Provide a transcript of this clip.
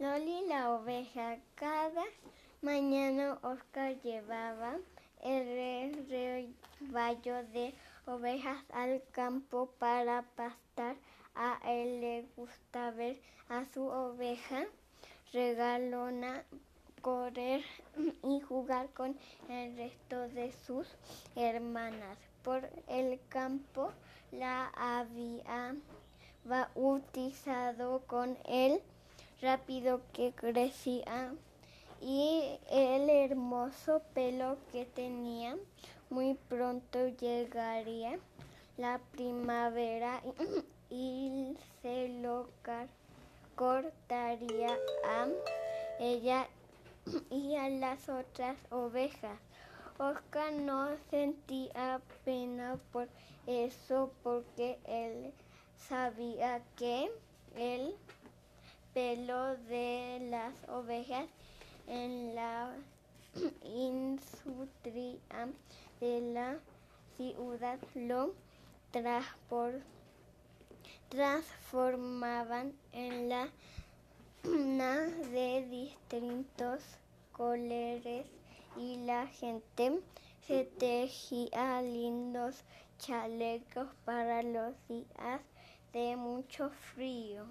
Loli la oveja. Cada mañana Oscar llevaba el rebaño de ovejas al campo para pastar. A él le gusta ver a su oveja regalona correr y jugar con el resto de sus hermanas. Por el campo la había bautizado con el rápido que crecía y el hermoso pelo que tenía. Muy pronto llegaría la primavera y se lo cortaría a ella y a las otras ovejas. Oscar no sentía pena por eso porque él sabía que el pelo de las ovejas en la industria de la ciudad lo transformaban en la de distintos colores y la gente se tejía lindos chalecos para los días de mucho frío.